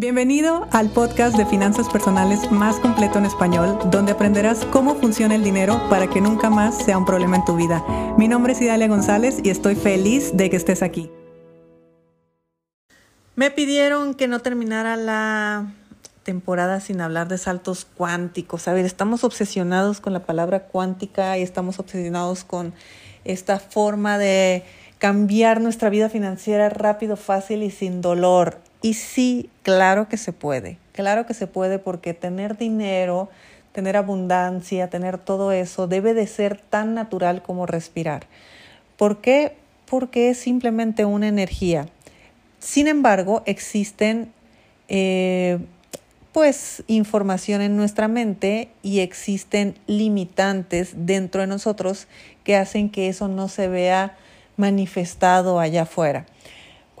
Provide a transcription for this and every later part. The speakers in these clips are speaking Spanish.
Bienvenido al podcast de finanzas personales más completo en español, donde aprenderás cómo funciona el dinero para que nunca más sea un problema en tu vida. Mi nombre es Idalia González y estoy feliz de que estés aquí. Me pidieron que no terminara la temporada sin hablar de saltos cuánticos. A ver, estamos obsesionados con la palabra cuántica y estamos obsesionados con esta forma de cambiar nuestra vida financiera rápido, fácil y sin dolor. Y sí, claro que se puede, claro que se puede porque tener dinero, tener abundancia, tener todo eso debe de ser tan natural como respirar. ¿Por qué? Porque es simplemente una energía. Sin embargo, existen eh, pues información en nuestra mente y existen limitantes dentro de nosotros que hacen que eso no se vea manifestado allá afuera.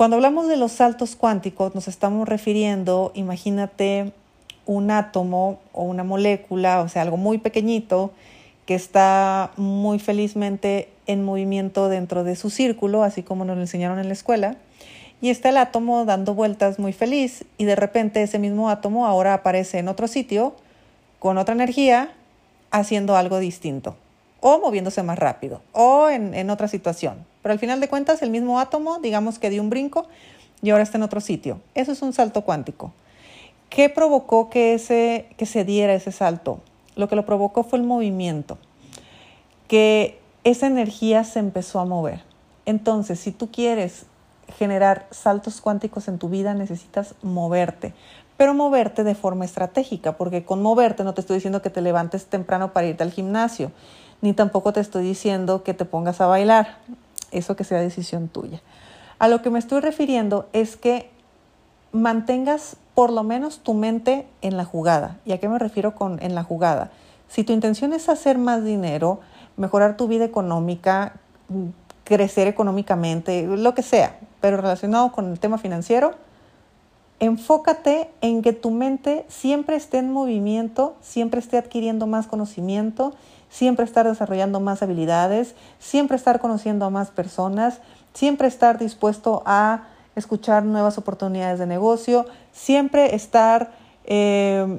Cuando hablamos de los saltos cuánticos, nos estamos refiriendo, imagínate un átomo o una molécula, o sea, algo muy pequeñito que está muy felizmente en movimiento dentro de su círculo, así como nos lo enseñaron en la escuela, y está el átomo dando vueltas muy feliz y de repente ese mismo átomo ahora aparece en otro sitio con otra energía haciendo algo distinto o moviéndose más rápido o en, en otra situación. Pero al final de cuentas, el mismo átomo, digamos que dio un brinco y ahora está en otro sitio. Eso es un salto cuántico. ¿Qué provocó que, ese, que se diera ese salto? Lo que lo provocó fue el movimiento, que esa energía se empezó a mover. Entonces, si tú quieres generar saltos cuánticos en tu vida, necesitas moverte, pero moverte de forma estratégica, porque con moverte no te estoy diciendo que te levantes temprano para irte al gimnasio, ni tampoco te estoy diciendo que te pongas a bailar eso que sea decisión tuya. A lo que me estoy refiriendo es que mantengas por lo menos tu mente en la jugada. ¿Y a qué me refiero con en la jugada? Si tu intención es hacer más dinero, mejorar tu vida económica, crecer económicamente, lo que sea, pero relacionado con el tema financiero, enfócate en que tu mente siempre esté en movimiento, siempre esté adquiriendo más conocimiento siempre estar desarrollando más habilidades, siempre estar conociendo a más personas, siempre estar dispuesto a escuchar nuevas oportunidades de negocio, siempre estar eh,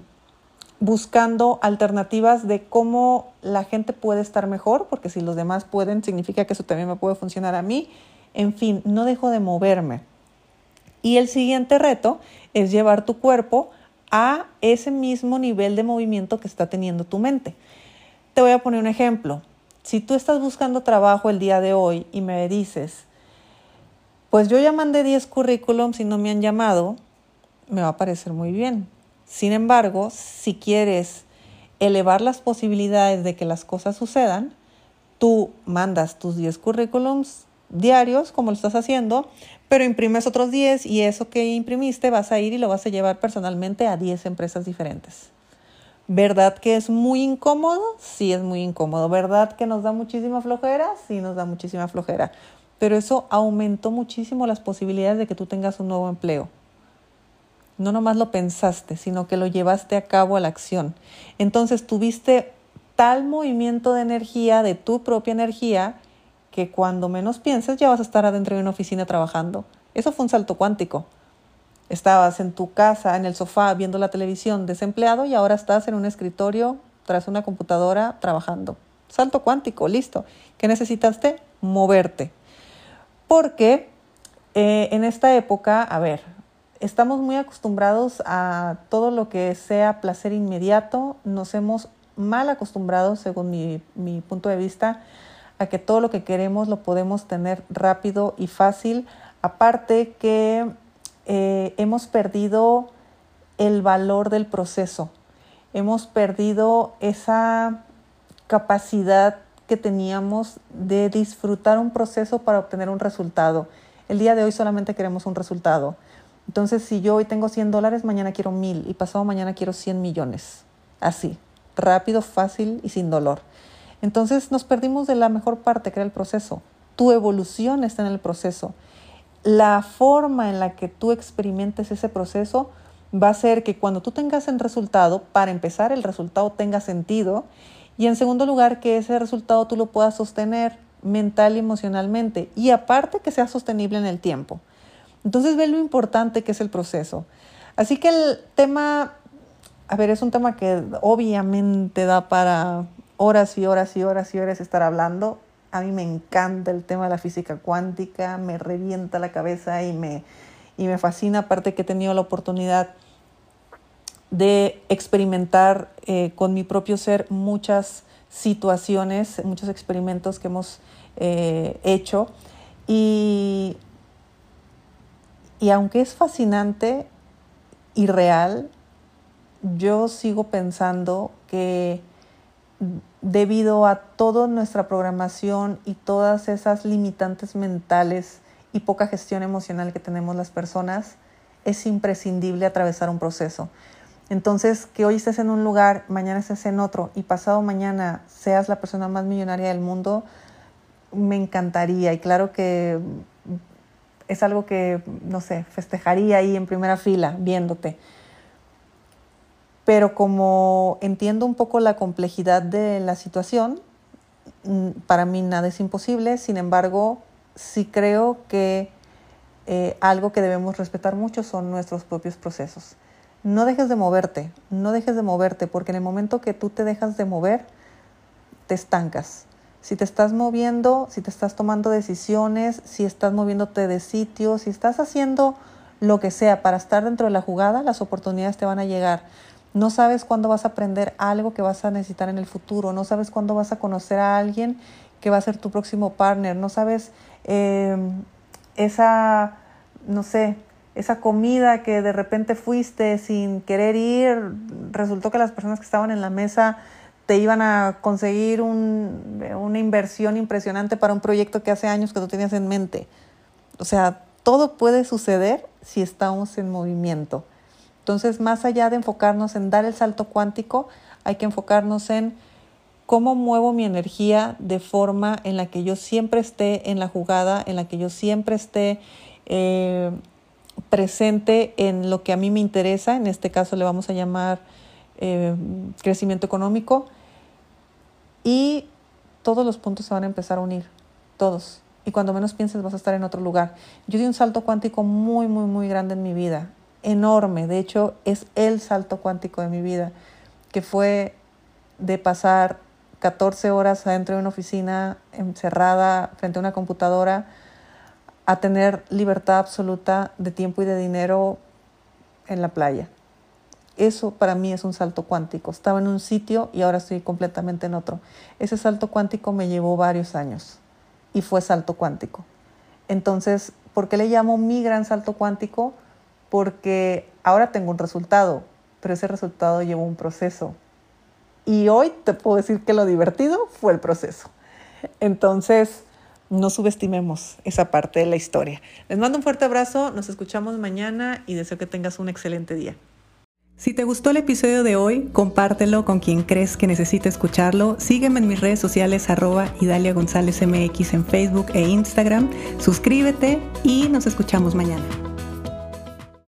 buscando alternativas de cómo la gente puede estar mejor, porque si los demás pueden, significa que eso también me puede funcionar a mí. En fin, no dejo de moverme. Y el siguiente reto es llevar tu cuerpo a ese mismo nivel de movimiento que está teniendo tu mente. Te voy a poner un ejemplo. Si tú estás buscando trabajo el día de hoy y me dices, pues yo ya mandé 10 currículums y no me han llamado, me va a parecer muy bien. Sin embargo, si quieres elevar las posibilidades de que las cosas sucedan, tú mandas tus 10 currículums diarios, como lo estás haciendo, pero imprimes otros 10 y eso que imprimiste vas a ir y lo vas a llevar personalmente a 10 empresas diferentes. ¿Verdad que es muy incómodo? Sí, es muy incómodo. ¿Verdad que nos da muchísima flojera? Sí, nos da muchísima flojera. Pero eso aumentó muchísimo las posibilidades de que tú tengas un nuevo empleo. No nomás lo pensaste, sino que lo llevaste a cabo a la acción. Entonces tuviste tal movimiento de energía, de tu propia energía, que cuando menos pienses ya vas a estar adentro de una oficina trabajando. Eso fue un salto cuántico. Estabas en tu casa, en el sofá, viendo la televisión, desempleado y ahora estás en un escritorio tras una computadora trabajando. Salto cuántico, listo. ¿Qué necesitaste? Moverte. Porque eh, en esta época, a ver, estamos muy acostumbrados a todo lo que sea placer inmediato. Nos hemos mal acostumbrado, según mi, mi punto de vista, a que todo lo que queremos lo podemos tener rápido y fácil. Aparte que eh, hemos perdido el valor del proceso, hemos perdido esa capacidad que teníamos de disfrutar un proceso para obtener un resultado. El día de hoy solamente queremos un resultado. Entonces, si yo hoy tengo 100 dólares, mañana quiero 1000 y pasado mañana quiero 100 millones. Así, rápido, fácil y sin dolor. Entonces nos perdimos de la mejor parte, que era el proceso. Tu evolución está en el proceso la forma en la que tú experimentes ese proceso va a ser que cuando tú tengas el resultado, para empezar, el resultado tenga sentido y en segundo lugar, que ese resultado tú lo puedas sostener mental y emocionalmente y aparte que sea sostenible en el tiempo. Entonces ve lo importante que es el proceso. Así que el tema, a ver, es un tema que obviamente da para horas y horas y horas y horas estar hablando. A mí me encanta el tema de la física cuántica, me revienta la cabeza y me, y me fascina, aparte que he tenido la oportunidad de experimentar eh, con mi propio ser muchas situaciones, muchos experimentos que hemos eh, hecho. Y, y aunque es fascinante y real, yo sigo pensando que debido a toda nuestra programación y todas esas limitantes mentales y poca gestión emocional que tenemos las personas, es imprescindible atravesar un proceso. Entonces, que hoy estés en un lugar, mañana estés en otro y pasado mañana seas la persona más millonaria del mundo, me encantaría. Y claro que es algo que, no sé, festejaría ahí en primera fila viéndote. Pero como entiendo un poco la complejidad de la situación, mm, para mí nada es imposible, sin embargo, sí creo que eh, algo que debemos respetar mucho son nuestros propios procesos. No dejes de moverte, no dejes de moverte, porque en el momento que tú te dejas de mover, te estancas si te estás moviendo, si te estás tomando decisiones, si estás moviéndote de sitio, si estás haciendo lo que sea para estar dentro de la jugada, las oportunidades te van a llegar. No sabes cuándo vas a aprender algo que vas a necesitar en el futuro, no sabes cuándo vas a conocer a alguien que va a ser tu próximo partner, no sabes eh, esa, no sé, esa comida que de repente fuiste sin querer ir, resultó que las personas que estaban en la mesa te iban a conseguir una inversión impresionante para un proyecto que hace años que tú tenías en mente. O sea, todo puede suceder si estamos en movimiento. Entonces, más allá de enfocarnos en dar el salto cuántico, hay que enfocarnos en cómo muevo mi energía de forma en la que yo siempre esté en la jugada, en la que yo siempre esté eh, presente en lo que a mí me interesa. En este caso le vamos a llamar eh, crecimiento económico y todos los puntos se van a empezar a unir, todos. Y cuando menos pienses vas a estar en otro lugar. Yo di un salto cuántico muy, muy, muy grande en mi vida, enorme. De hecho, es el salto cuántico de mi vida, que fue de pasar 14 horas adentro de una oficina encerrada frente a una computadora a tener libertad absoluta de tiempo y de dinero en la playa. Eso para mí es un salto cuántico. Estaba en un sitio y ahora estoy completamente en otro. Ese salto cuántico me llevó varios años y fue salto cuántico. Entonces, ¿por qué le llamo mi gran salto cuántico? Porque ahora tengo un resultado, pero ese resultado llevó un proceso. Y hoy te puedo decir que lo divertido fue el proceso. Entonces, no subestimemos esa parte de la historia. Les mando un fuerte abrazo, nos escuchamos mañana y deseo que tengas un excelente día. Si te gustó el episodio de hoy, compártelo con quien crees que necesite escucharlo. Sígueme en mis redes sociales arroba Idalia González MX en Facebook e Instagram. Suscríbete y nos escuchamos mañana.